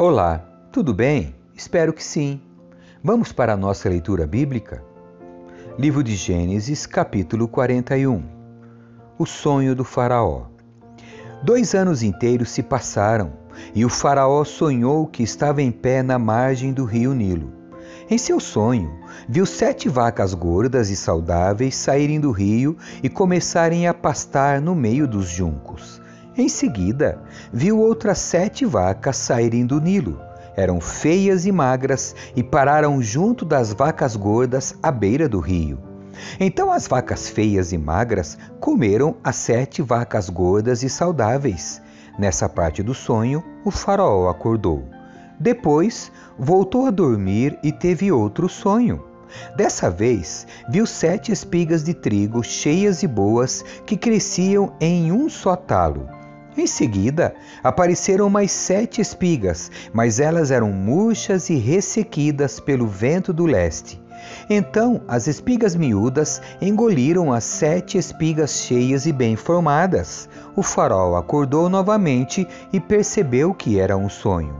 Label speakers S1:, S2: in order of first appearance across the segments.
S1: Olá, tudo bem? Espero que sim. Vamos para a nossa leitura bíblica? Livro de Gênesis, capítulo 41 O sonho do Faraó. Dois anos inteiros se passaram e o Faraó sonhou que estava em pé na margem do rio Nilo. Em seu sonho, viu sete vacas gordas e saudáveis saírem do rio e começarem a pastar no meio dos juncos. Em seguida, viu outras sete vacas saírem do Nilo. Eram feias e magras e pararam junto das vacas gordas à beira do rio. Então as vacas feias e magras comeram as sete vacas gordas e saudáveis. Nessa parte do sonho, o faraó acordou. Depois, voltou a dormir e teve outro sonho. Dessa vez, viu sete espigas de trigo cheias e boas que cresciam em um só talo. Em seguida, apareceram mais sete espigas, mas elas eram murchas e ressequidas pelo vento do leste. Então as espigas miúdas engoliram as sete espigas cheias e bem formadas. O farol acordou novamente e percebeu que era um sonho.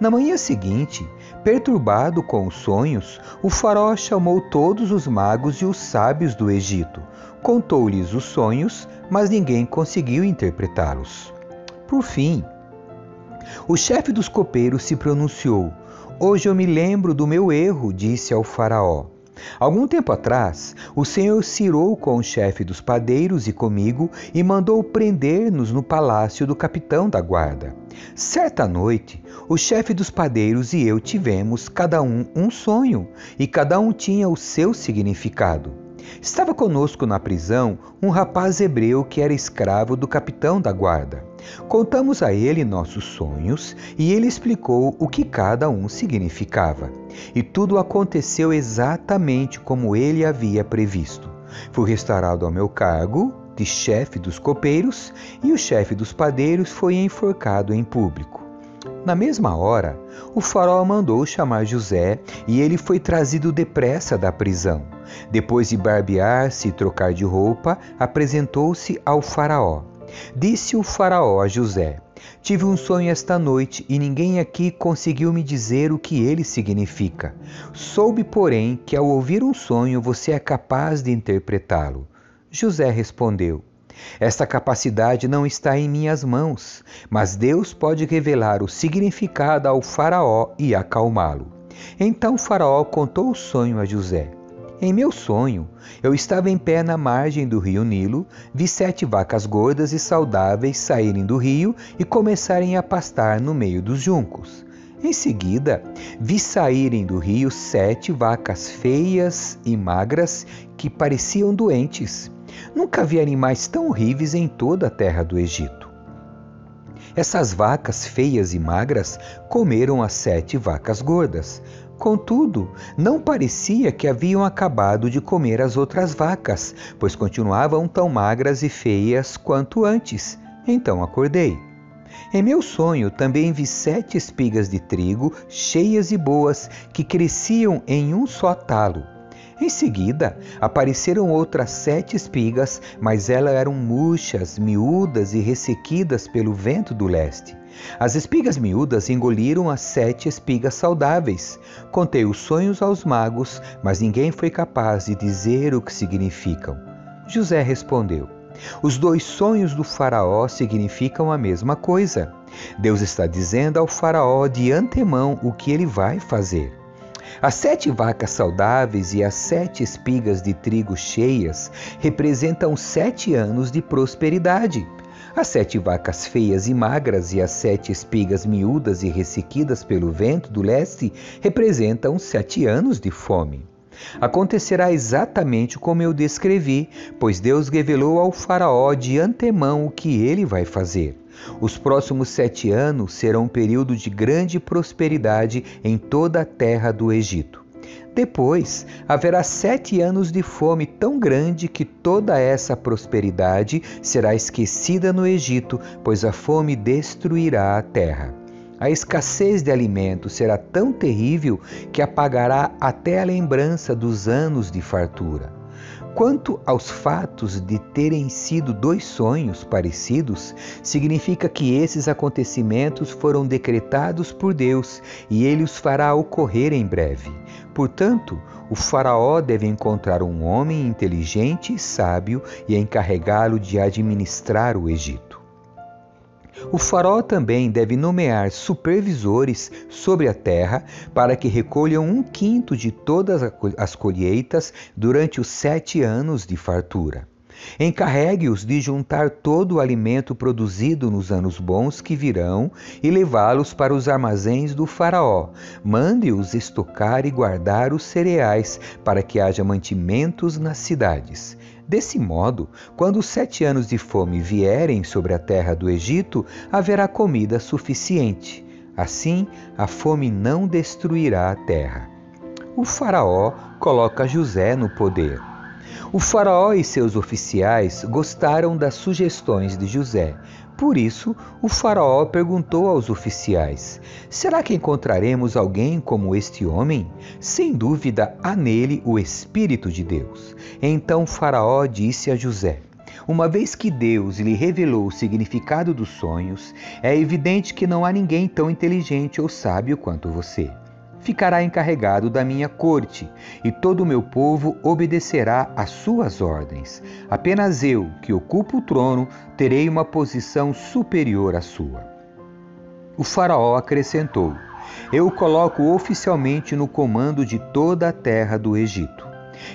S1: Na manhã seguinte, perturbado com os sonhos, o faraó chamou todos os magos e os sábios do Egito. Contou-lhes os sonhos, mas ninguém conseguiu interpretá-los. Por fim, o chefe dos copeiros se pronunciou. Hoje eu me lembro do meu erro, disse ao Faraó. Algum tempo atrás, o Senhor cirou com o chefe dos padeiros e comigo e mandou prender-nos no palácio do capitão da guarda. Certa noite, o chefe dos padeiros e eu tivemos cada um um sonho, e cada um tinha o seu significado. Estava conosco na prisão um rapaz hebreu que era escravo do capitão da guarda. Contamos a ele nossos sonhos e ele explicou o que cada um significava. E tudo aconteceu exatamente como ele havia previsto. Fui restaurado ao meu cargo de chefe dos copeiros e o chefe dos padeiros foi enforcado em público. Na mesma hora, o faraó mandou chamar José e ele foi trazido depressa da prisão. Depois de barbear-se e trocar de roupa, apresentou-se ao Faraó. Disse o Faraó a José: Tive um sonho esta noite e ninguém aqui conseguiu me dizer o que ele significa. Soube, porém, que ao ouvir um sonho você é capaz de interpretá-lo. José respondeu: esta capacidade não está em minhas mãos, mas Deus pode revelar o significado ao Faraó e acalmá-lo. Então Faraó contou o sonho a José. Em meu sonho, eu estava em pé na margem do rio Nilo, vi sete vacas gordas e saudáveis saírem do rio e começarem a pastar no meio dos juncos. Em seguida, vi saírem do rio sete vacas feias e magras que pareciam doentes. Nunca vi animais tão horríveis em toda a terra do Egito. Essas vacas feias e magras comeram as sete vacas gordas. Contudo, não parecia que haviam acabado de comer as outras vacas, pois continuavam tão magras e feias quanto antes. Então acordei. Em meu sonho também vi sete espigas de trigo, cheias e boas, que cresciam em um só talo. Em seguida, apareceram outras sete espigas, mas elas eram murchas, miúdas e ressequidas pelo vento do leste. As espigas miúdas engoliram as sete espigas saudáveis. Contei os sonhos aos magos, mas ninguém foi capaz de dizer o que significam. José respondeu: Os dois sonhos do Faraó significam a mesma coisa. Deus está dizendo ao Faraó de antemão o que ele vai fazer. As sete vacas saudáveis e as sete espigas de trigo cheias representam sete anos de prosperidade. As sete vacas feias e magras e as sete espigas miúdas e ressequidas pelo vento do leste representam sete anos de fome. Acontecerá exatamente como eu descrevi, pois Deus revelou ao Faraó de antemão o que ele vai fazer. Os próximos sete anos serão um período de grande prosperidade em toda a terra do Egito. Depois haverá sete anos de fome tão grande que toda essa prosperidade será esquecida no Egito, pois a fome destruirá a terra. A escassez de alimento será tão terrível que apagará até a lembrança dos anos de fartura. Quanto aos fatos de terem sido dois sonhos parecidos, significa que esses acontecimentos foram decretados por Deus e ele os fará ocorrer em breve. Portanto, o Faraó deve encontrar um homem inteligente e sábio e encarregá-lo de administrar o Egito. O faraó também deve nomear supervisores sobre a terra para que recolham um quinto de todas as colheitas durante os sete anos de fartura. Encarregue-os de juntar todo o alimento produzido nos anos bons que virão e levá-los para os armazéns do Faraó. Mande-os estocar e guardar os cereais, para que haja mantimentos nas cidades. Desse modo, quando os sete anos de fome vierem sobre a terra do Egito, haverá comida suficiente. Assim, a fome não destruirá a terra. O Faraó coloca José no poder. O Faraó e seus oficiais gostaram das sugestões de José, por isso, o Faraó perguntou aos oficiais: Será que encontraremos alguém como este homem? Sem dúvida, há nele o Espírito de Deus. Então Faraó disse a José: uma vez que Deus lhe revelou o significado dos sonhos, é evidente que não há ninguém tão inteligente ou sábio quanto você ficará encarregado da minha corte, e todo o meu povo obedecerá às suas ordens. Apenas eu, que ocupo o trono, terei uma posição superior à sua. O Faraó acrescentou: Eu o coloco oficialmente no comando de toda a terra do Egito.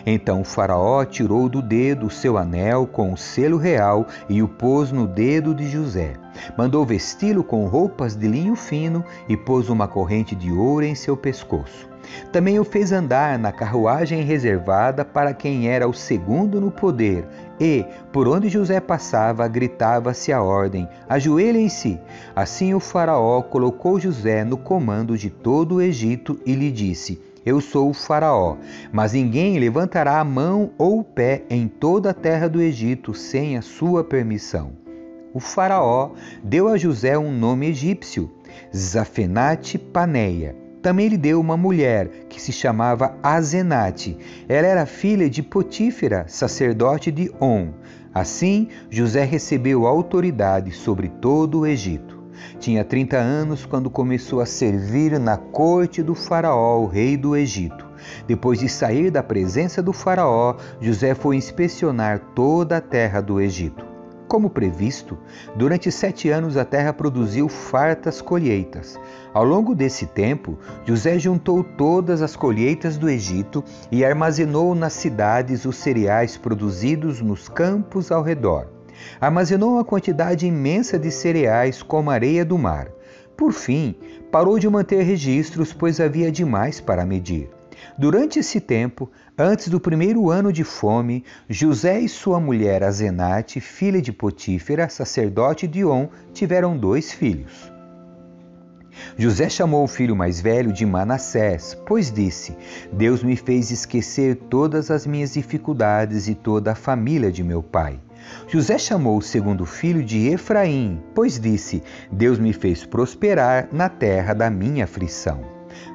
S1: Então Faraó tirou do dedo seu anel com o selo real e o pôs no dedo de José. Mandou vesti-lo com roupas de linho fino e pôs uma corrente de ouro em seu pescoço. Também o fez andar na carruagem reservada para quem era o segundo no poder, e, por onde José passava, gritava-se a ordem: ajoelhem-se. Assim o Faraó colocou José no comando de todo o Egito e lhe disse: eu sou o Faraó, mas ninguém levantará a mão ou o pé em toda a terra do Egito sem a sua permissão. O Faraó deu a José um nome egípcio, Zafenate Paneia. Também lhe deu uma mulher que se chamava Azenate. Ela era filha de Potífera, sacerdote de On. Assim, José recebeu autoridade sobre todo o Egito. Tinha 30 anos quando começou a servir na corte do Faraó, rei do Egito. Depois de sair da presença do Faraó, José foi inspecionar toda a terra do Egito. Como previsto, durante sete anos a terra produziu fartas colheitas. Ao longo desse tempo, José juntou todas as colheitas do Egito e armazenou nas cidades os cereais produzidos nos campos ao redor. Armazenou uma quantidade imensa de cereais como areia do mar. Por fim, parou de manter registros, pois havia demais para medir. Durante esse tempo, antes do primeiro ano de fome, José e sua mulher Azenate, filha de Potífera, sacerdote de On, tiveram dois filhos. José chamou o filho mais velho de Manassés, pois disse: Deus me fez esquecer todas as minhas dificuldades e toda a família de meu pai. José chamou o segundo filho de Efraim, pois disse: Deus me fez prosperar na terra da minha aflição.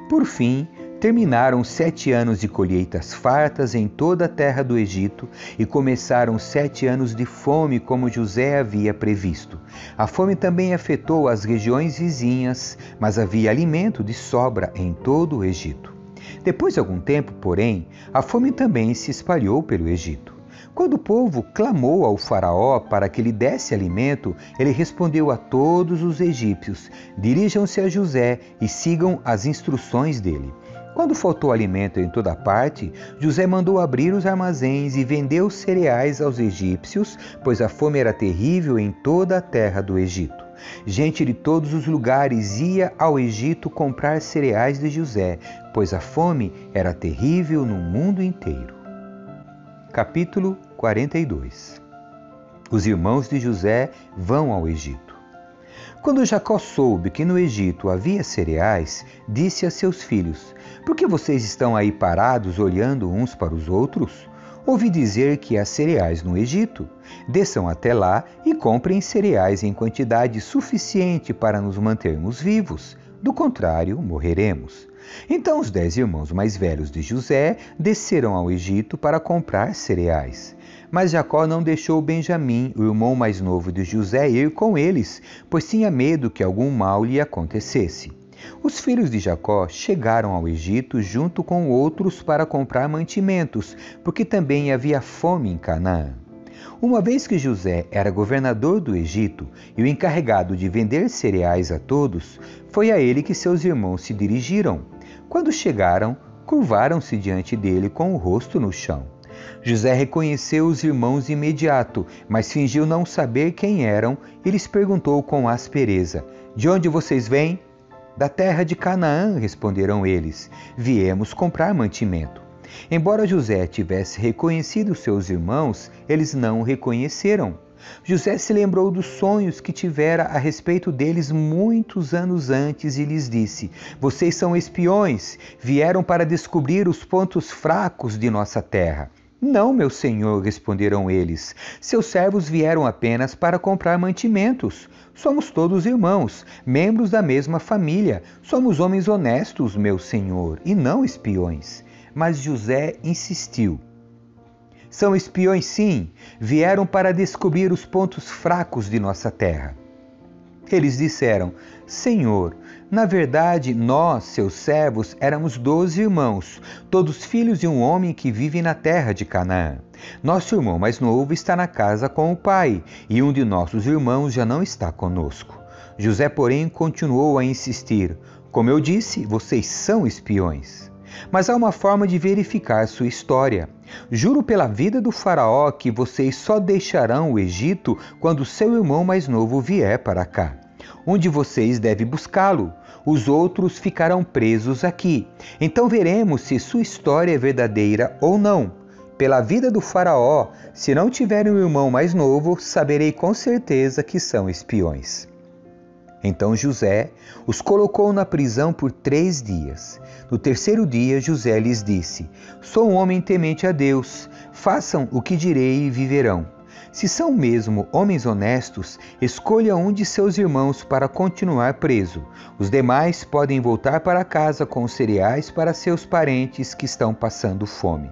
S1: Por fim, Terminaram sete anos de colheitas fartas em toda a terra do Egito e começaram sete anos de fome, como José havia previsto. A fome também afetou as regiões vizinhas, mas havia alimento de sobra em todo o Egito. Depois de algum tempo, porém, a fome também se espalhou pelo Egito. Quando o povo clamou ao Faraó para que lhe desse alimento, ele respondeu a todos os egípcios: Dirijam-se a José e sigam as instruções dele. Quando faltou alimento em toda parte, José mandou abrir os armazéns e vendeu cereais aos egípcios, pois a fome era terrível em toda a terra do Egito. Gente de todos os lugares ia ao Egito comprar cereais de José, pois a fome era terrível no mundo inteiro. Capítulo 42 Os irmãos de José vão ao Egito. Quando Jacó soube que no Egito havia cereais, disse a seus filhos: Por que vocês estão aí parados olhando uns para os outros? Ouvi dizer que há cereais no Egito. Desçam até lá e comprem cereais em quantidade suficiente para nos mantermos vivos. Do contrário, morreremos. Então os dez irmãos mais velhos de José desceram ao Egito para comprar cereais. Mas Jacó não deixou Benjamim, o irmão mais novo de José, ir com eles, pois tinha medo que algum mal lhe acontecesse. Os filhos de Jacó chegaram ao Egito junto com outros para comprar mantimentos, porque também havia fome em Canaã. Uma vez que José era governador do Egito e o encarregado de vender cereais a todos, foi a ele que seus irmãos se dirigiram. Quando chegaram, curvaram-se diante dele com o rosto no chão. José reconheceu os irmãos de imediato, mas fingiu não saber quem eram e lhes perguntou com aspereza: De onde vocês vêm? Da terra de Canaã, responderam eles. Viemos comprar mantimento. Embora José tivesse reconhecido seus irmãos, eles não o reconheceram. José se lembrou dos sonhos que tivera a respeito deles muitos anos antes e lhes disse: Vocês são espiões, vieram para descobrir os pontos fracos de nossa terra. Não, meu senhor, responderam eles. Seus servos vieram apenas para comprar mantimentos. Somos todos irmãos, membros da mesma família. Somos homens honestos, meu senhor, e não espiões. Mas José insistiu. São espiões, sim, vieram para descobrir os pontos fracos de nossa terra. Eles disseram: Senhor, na verdade, nós, seus servos, éramos doze irmãos, todos filhos de um homem que vive na terra de Canaã. Nosso irmão mais novo está na casa com o pai, e um de nossos irmãos já não está conosco. José, porém, continuou a insistir: Como eu disse, vocês são espiões. Mas há uma forma de verificar sua história. Juro pela vida do Faraó que vocês só deixarão o Egito quando seu irmão mais novo vier para cá. Um de vocês deve buscá-lo, os outros ficarão presos aqui. Então veremos se sua história é verdadeira ou não. Pela vida do Faraó, se não tiverem um irmão mais novo, saberei com certeza que são espiões. Então José os colocou na prisão por três dias. No terceiro dia, José lhes disse: Sou um homem temente a Deus, façam o que direi e viverão. Se são mesmo homens honestos, escolha um de seus irmãos para continuar preso. Os demais podem voltar para casa com os cereais para seus parentes que estão passando fome.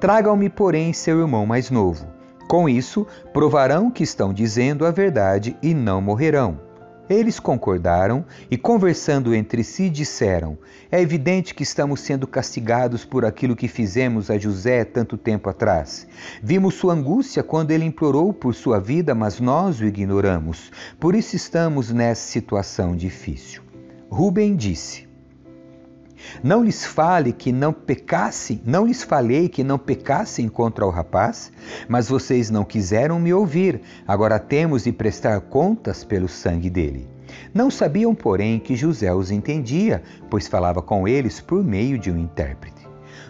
S1: Tragam-me, porém, seu irmão mais novo. Com isso, provarão que estão dizendo a verdade e não morrerão. Eles concordaram e, conversando entre si, disseram: É evidente que estamos sendo castigados por aquilo que fizemos a José tanto tempo atrás. Vimos sua angústia quando ele implorou por sua vida, mas nós o ignoramos. Por isso estamos nessa situação difícil. Rubem disse: não lhes fale que não pecassem, não lhes falei que não pecassem contra o rapaz, mas vocês não quiseram me ouvir. Agora temos de prestar contas pelo sangue dele. Não sabiam, porém, que José os entendia, pois falava com eles por meio de um intérprete.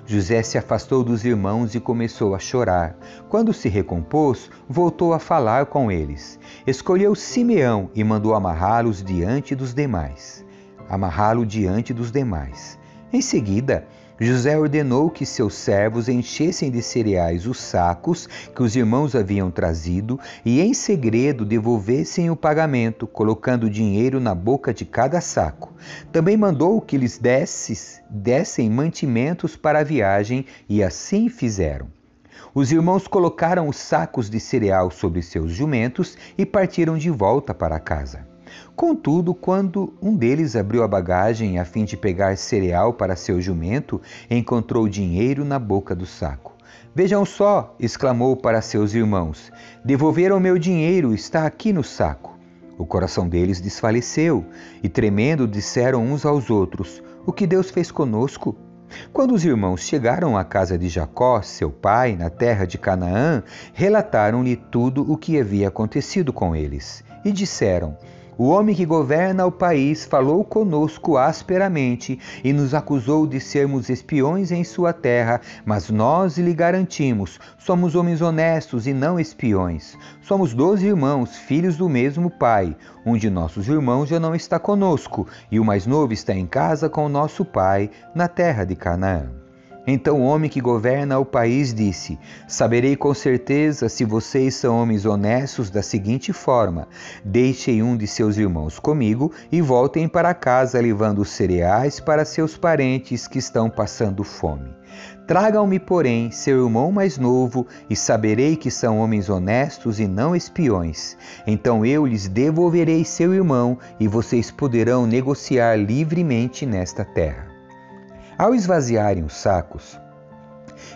S1: José se afastou dos irmãos e começou a chorar. Quando se recompôs, voltou a falar com eles. Escolheu Simeão e mandou amarrá-los diante dos demais. Amarrá-lo diante dos demais. Em seguida, José ordenou que seus servos enchessem de cereais os sacos que os irmãos haviam trazido e, em segredo, devolvessem o pagamento, colocando dinheiro na boca de cada saco. Também mandou que lhes desses, dessem mantimentos para a viagem e assim fizeram. Os irmãos colocaram os sacos de cereal sobre seus jumentos e partiram de volta para casa. Contudo, quando um deles abriu a bagagem a fim de pegar cereal para seu jumento, encontrou dinheiro na boca do saco. Vejam só, exclamou para seus irmãos: Devolveram meu dinheiro, está aqui no saco. O coração deles desfaleceu e, tremendo, disseram uns aos outros: O que Deus fez conosco? Quando os irmãos chegaram à casa de Jacó, seu pai, na terra de Canaã, relataram-lhe tudo o que havia acontecido com eles e disseram: o homem que governa o país falou conosco asperamente e nos acusou de sermos espiões em sua terra, mas nós lhe garantimos: somos homens honestos e não espiões. Somos doze irmãos, filhos do mesmo pai. Um de nossos irmãos já não está conosco, e o mais novo está em casa com nosso pai, na terra de Canaã. Então o homem que governa o país disse: Saberei com certeza se vocês são homens honestos da seguinte forma: deixem um de seus irmãos comigo e voltem para casa levando cereais para seus parentes que estão passando fome. Tragam-me, porém, seu irmão mais novo, e saberei que são homens honestos e não espiões. Então eu lhes devolverei seu irmão, e vocês poderão negociar livremente nesta terra. Ao esvaziarem os sacos,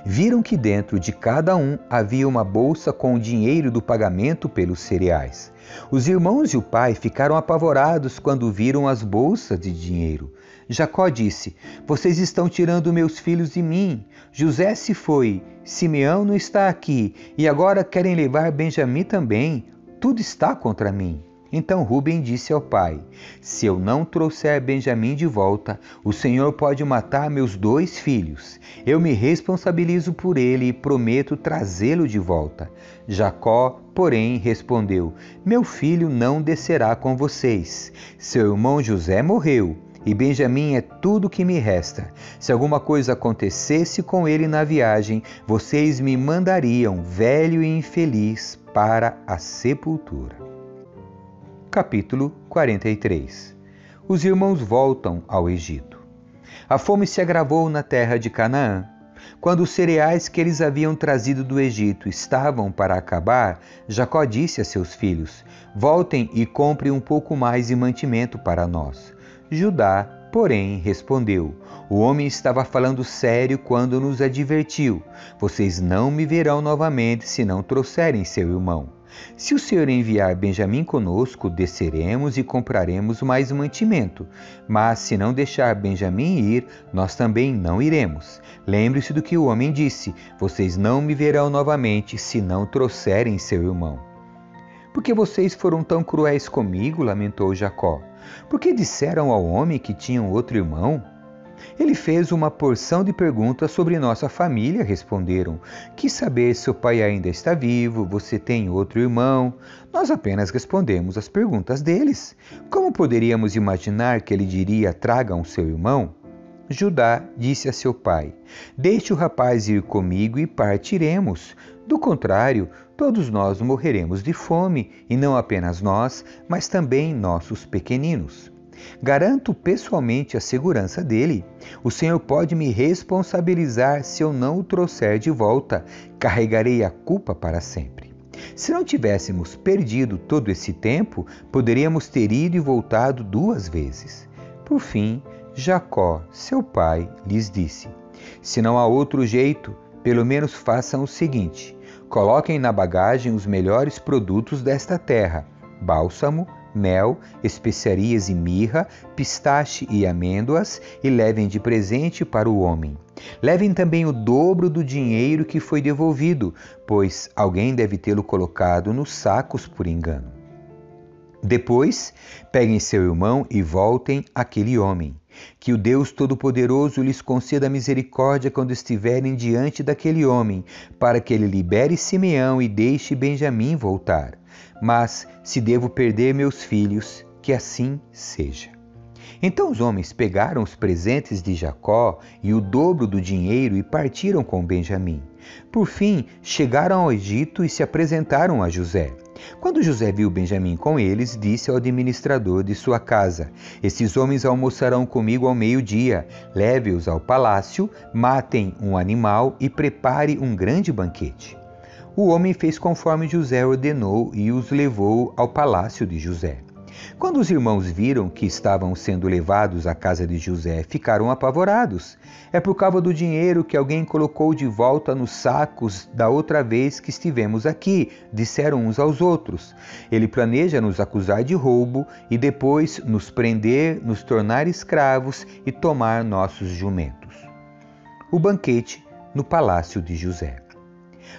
S1: viram que dentro de cada um havia uma bolsa com o dinheiro do pagamento pelos cereais. Os irmãos e o pai ficaram apavorados quando viram as bolsas de dinheiro. Jacó disse: Vocês estão tirando meus filhos de mim. José se foi, Simeão não está aqui, e agora querem levar Benjamim também. Tudo está contra mim. Então Ruben disse ao pai: Se eu não trouxer Benjamim de volta, o Senhor pode matar meus dois filhos. Eu me responsabilizo por ele e prometo trazê-lo de volta. Jacó, porém, respondeu: Meu filho não descerá com vocês. Seu irmão José morreu. E Benjamim é tudo que me resta. Se alguma coisa acontecesse com ele na viagem, vocês me mandariam, velho e infeliz, para a sepultura capítulo 43 Os irmãos voltam ao Egito. A fome se agravou na terra de Canaã. Quando os cereais que eles haviam trazido do Egito estavam para acabar, Jacó disse a seus filhos: Voltem e comprem um pouco mais de mantimento para nós. Judá, porém, respondeu: O homem estava falando sério quando nos advertiu: Vocês não me verão novamente se não trouxerem seu irmão. Se o Senhor enviar Benjamim conosco, desceremos e compraremos mais mantimento. Mas se não deixar Benjamim ir, nós também não iremos. Lembre-se do que o homem disse: Vocês não me verão novamente se não trouxerem seu irmão. Por que vocês foram tão cruéis comigo? lamentou Jacó. Por que disseram ao homem que tinham outro irmão? Ele fez uma porção de perguntas sobre nossa família, responderam. Quis saber se o pai ainda está vivo, você tem outro irmão. Nós apenas respondemos as perguntas deles. Como poderíamos imaginar que ele diria: tragam seu irmão? Judá disse a seu pai: Deixe o rapaz ir comigo e partiremos. Do contrário, todos nós morreremos de fome, e não apenas nós, mas também nossos pequeninos. Garanto pessoalmente a segurança dele. O Senhor pode me responsabilizar se eu não o trouxer de volta. Carregarei a culpa para sempre. Se não tivéssemos perdido todo esse tempo, poderíamos ter ido e voltado duas vezes. Por fim, Jacó, seu pai, lhes disse: Se não há outro jeito, pelo menos façam o seguinte: coloquem na bagagem os melhores produtos desta terra: bálsamo, mel, especiarias e mirra, pistache e amêndoas, e levem de presente para o homem. Levem também o dobro do dinheiro que foi devolvido, pois alguém deve tê-lo colocado nos sacos por engano. Depois, peguem seu irmão e voltem àquele homem. Que o Deus Todo-Poderoso lhes conceda misericórdia quando estiverem diante daquele homem, para que ele libere Simeão e deixe Benjamim voltar. Mas se devo perder meus filhos, que assim seja. Então os homens pegaram os presentes de Jacó e o dobro do dinheiro e partiram com Benjamim. Por fim, chegaram ao Egito e se apresentaram a José. Quando José viu Benjamim com eles, disse ao administrador de sua casa: Esses homens almoçarão comigo ao meio-dia. Leve-os ao palácio, matem um animal e prepare um grande banquete. O homem fez conforme José ordenou e os levou ao palácio de José. Quando os irmãos viram que estavam sendo levados à casa de José, ficaram apavorados. É por causa do dinheiro que alguém colocou de volta nos sacos da outra vez que estivemos aqui, disseram uns aos outros. Ele planeja nos acusar de roubo e depois nos prender, nos tornar escravos e tomar nossos jumentos. O banquete no palácio de José.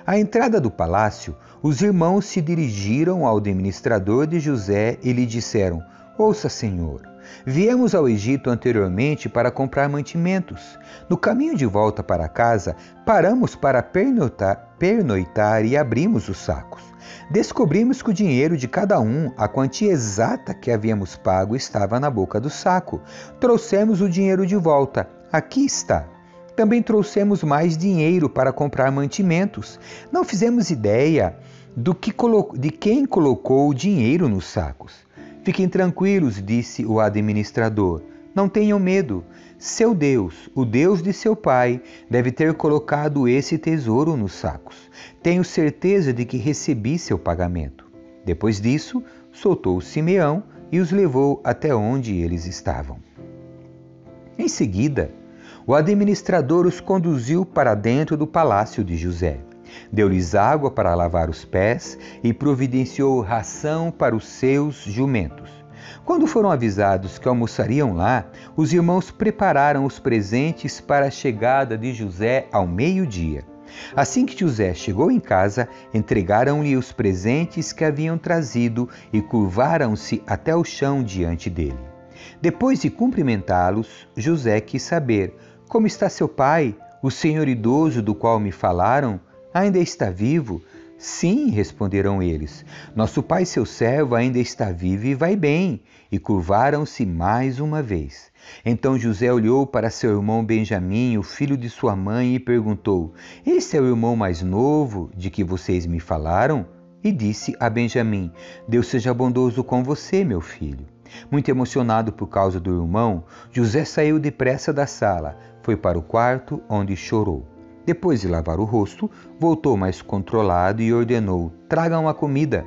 S1: À entrada do palácio, os irmãos se dirigiram ao administrador de José e lhe disseram: Ouça, senhor, viemos ao Egito anteriormente para comprar mantimentos. No caminho de volta para casa, paramos para pernoitar, pernoitar e abrimos os sacos. Descobrimos que o dinheiro de cada um, a quantia exata que havíamos pago, estava na boca do saco. Trouxemos o dinheiro de volta. Aqui está. Também trouxemos mais dinheiro para comprar mantimentos. Não fizemos ideia do que de quem colocou o dinheiro nos sacos. Fiquem tranquilos, disse o administrador. Não tenham medo. Seu Deus, o Deus de seu pai, deve ter colocado esse tesouro nos sacos. Tenho certeza de que recebi seu pagamento. Depois disso, soltou Simeão e os levou até onde eles estavam. Em seguida, o administrador os conduziu para dentro do palácio de José. Deu-lhes água para lavar os pés e providenciou ração para os seus jumentos. Quando foram avisados que almoçariam lá, os irmãos prepararam os presentes para a chegada de José ao meio-dia. Assim que José chegou em casa, entregaram-lhe os presentes que haviam trazido e curvaram-se até o chão diante dele. Depois de cumprimentá-los, José quis saber: Como está seu pai, o senhor idoso do qual me falaram? Ainda está vivo? Sim, responderam eles. Nosso pai, seu servo, ainda está vivo e vai bem. E curvaram-se mais uma vez. Então José olhou para seu irmão Benjamim, o filho de sua mãe, e perguntou: Esse é o irmão mais novo de que vocês me falaram? E disse a Benjamim: Deus seja bondoso com você, meu filho. Muito emocionado por causa do irmão, José saiu depressa da sala, foi para o quarto onde chorou. Depois de lavar o rosto, voltou mais controlado e ordenou: Tragam a comida.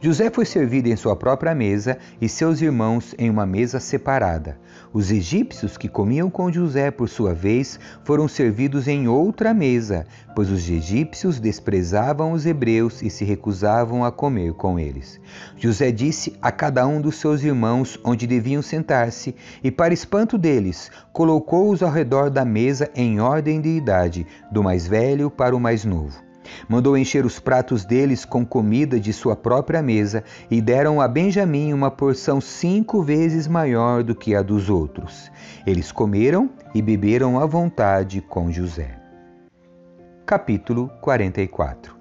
S1: José foi servido em sua própria mesa e seus irmãos em uma mesa separada. Os egípcios que comiam com José, por sua vez, foram servidos em outra mesa, pois os egípcios desprezavam os hebreus e se recusavam a comer com eles. José disse a cada um dos seus irmãos onde deviam sentar-se, e, para espanto deles, colocou-os ao redor da mesa em ordem de idade, do mais velho para o mais novo. Mandou encher os pratos deles com comida de sua própria mesa e deram a Benjamim uma porção cinco vezes maior do que a dos outros. Eles comeram e beberam à vontade com José. Capítulo 44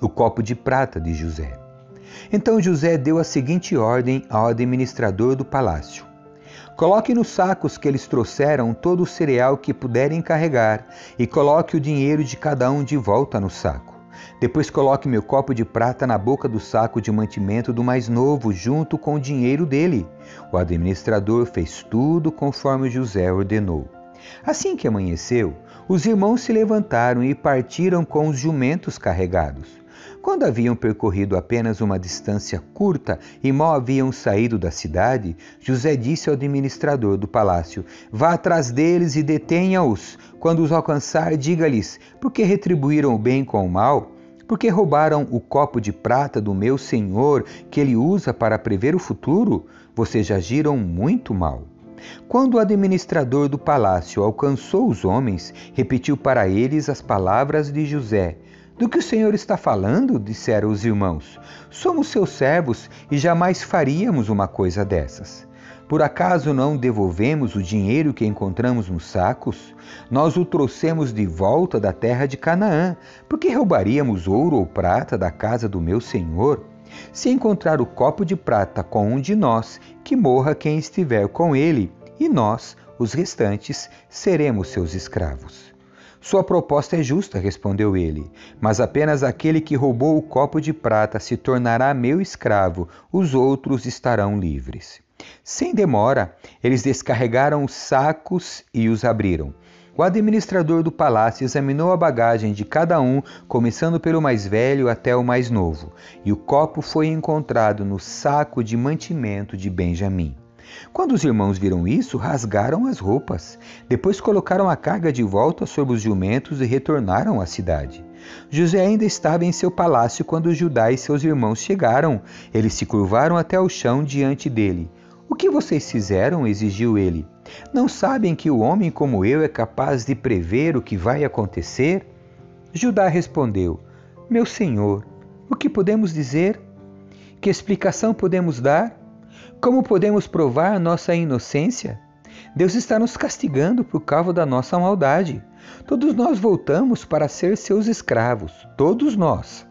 S1: O copo de prata de José. Então José deu a seguinte ordem ao administrador do palácio: Coloque nos sacos que eles trouxeram todo o cereal que puderem carregar, e coloque o dinheiro de cada um de volta no saco. Depois coloque meu copo de prata na boca do saco de mantimento do mais novo, junto com o dinheiro dele. O administrador fez tudo conforme José ordenou. Assim que amanheceu, os irmãos se levantaram e partiram com os jumentos carregados. Quando haviam percorrido apenas uma distância curta e mal haviam saído da cidade, José disse ao administrador do palácio: Vá atrás deles e detenha-os. Quando os alcançar, diga-lhes: Por que retribuíram o bem com o mal? Porque roubaram o copo de prata do meu senhor, que ele usa para prever o futuro? Vocês agiram muito mal. Quando o administrador do palácio alcançou os homens, repetiu para eles as palavras de José: do que o Senhor está falando? disseram os irmãos. Somos seus servos e jamais faríamos uma coisa dessas. Por acaso não devolvemos o dinheiro que encontramos nos sacos? Nós o trouxemos de volta da terra de Canaã. Por que roubaríamos ouro ou prata da casa do meu senhor? Se encontrar o copo de prata com um de nós, que morra quem estiver com ele, e nós, os restantes, seremos seus escravos. Sua proposta é justa, respondeu ele, mas apenas aquele que roubou o copo de prata se tornará meu escravo, os outros estarão livres. Sem demora, eles descarregaram os sacos e os abriram. O administrador do palácio examinou a bagagem de cada um, começando pelo mais velho até o mais novo, e o copo foi encontrado no saco de mantimento de Benjamim. Quando os irmãos viram isso, rasgaram as roupas. Depois colocaram a carga de volta sobre os jumentos e retornaram à cidade. José ainda estava em seu palácio quando Judá e seus irmãos chegaram. Eles se curvaram até o chão diante dele. O que vocês fizeram? exigiu ele. Não sabem que o homem como eu é capaz de prever o que vai acontecer? Judá respondeu: Meu senhor, o que podemos dizer? Que explicação podemos dar? Como podemos provar nossa inocência? Deus está nos castigando por causa da nossa maldade. Todos nós voltamos para ser seus escravos, todos nós.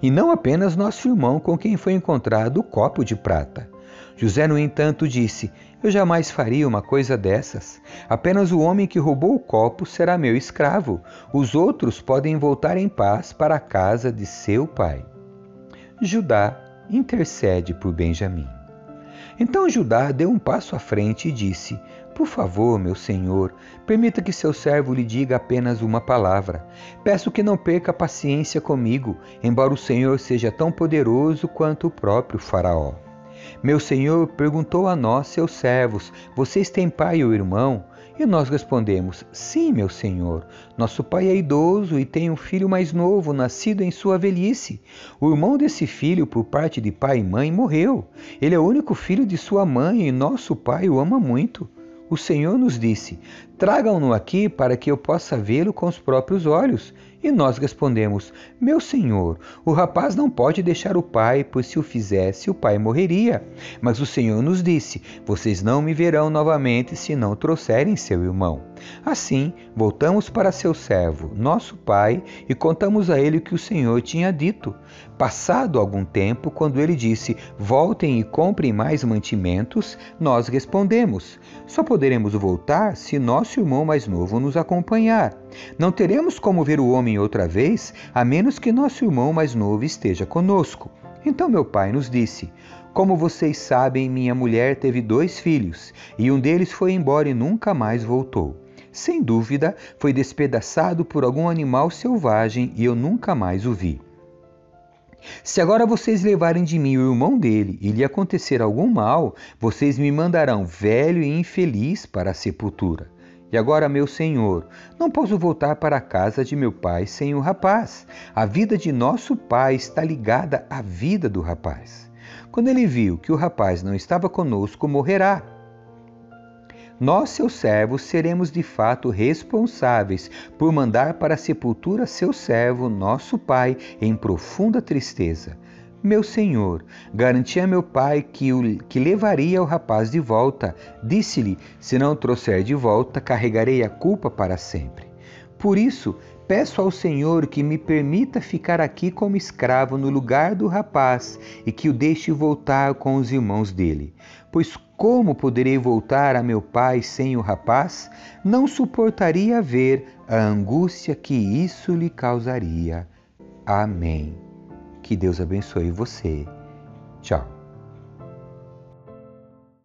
S1: E não apenas nosso irmão com quem foi encontrado o copo de prata. José, no entanto, disse: Eu jamais faria uma coisa dessas. Apenas o homem que roubou o copo será meu escravo. Os outros podem voltar em paz para a casa de seu pai. Judá intercede por Benjamim. Então Judá deu um passo à frente e disse: Por favor, meu senhor, permita que seu servo lhe diga apenas uma palavra. Peço que não perca paciência comigo, embora o Senhor seja tão poderoso quanto o próprio Faraó. Meu senhor perguntou a nós, seus servos: Vocês têm pai ou irmão? E nós respondemos: Sim, meu senhor. Nosso pai é idoso e tem um filho mais novo, nascido em sua velhice. O irmão desse filho, por parte de pai e mãe, morreu. Ele é o único filho de sua mãe e nosso pai o ama muito. O Senhor nos disse: Tragam-no aqui para que eu possa vê-lo com os próprios olhos. E nós respondemos: Meu senhor, o rapaz não pode deixar o pai, pois se o fizesse, o pai morreria. Mas o Senhor nos disse: Vocês não me verão novamente se não trouxerem seu irmão. Assim, voltamos para seu servo, nosso pai, e contamos a ele o que o Senhor tinha dito. Passado algum tempo, quando ele disse: Voltem e comprem mais mantimentos, nós respondemos: Só poderemos voltar se nosso irmão mais novo nos acompanhar. Não teremos como ver o homem outra vez, a menos que nosso irmão mais novo esteja conosco. Então meu pai nos disse: Como vocês sabem, minha mulher teve dois filhos, e um deles foi embora e nunca mais voltou. Sem dúvida, foi despedaçado por algum animal selvagem e eu nunca mais o vi. Se agora vocês levarem de mim o irmão dele e lhe acontecer algum mal, vocês me mandarão velho e infeliz para a sepultura. E agora, meu senhor, não posso voltar para a casa de meu pai sem o rapaz. A vida de nosso pai está ligada à vida do rapaz. Quando ele viu que o rapaz não estava conosco, morrerá. Nós, seus servos, seremos de fato responsáveis por mandar para a sepultura seu servo, nosso pai, em profunda tristeza. Meu senhor, garanti a meu pai que, o, que levaria o rapaz de volta. Disse-lhe: Se não trouxer de volta, carregarei a culpa para sempre. Por isso, peço ao Senhor que me permita ficar aqui como escravo no lugar do rapaz e que o deixe voltar com os irmãos dele. Pois como poderei voltar a meu pai sem o rapaz? Não suportaria ver a angústia que isso lhe causaria. Amém. Que Deus abençoe você. Tchau.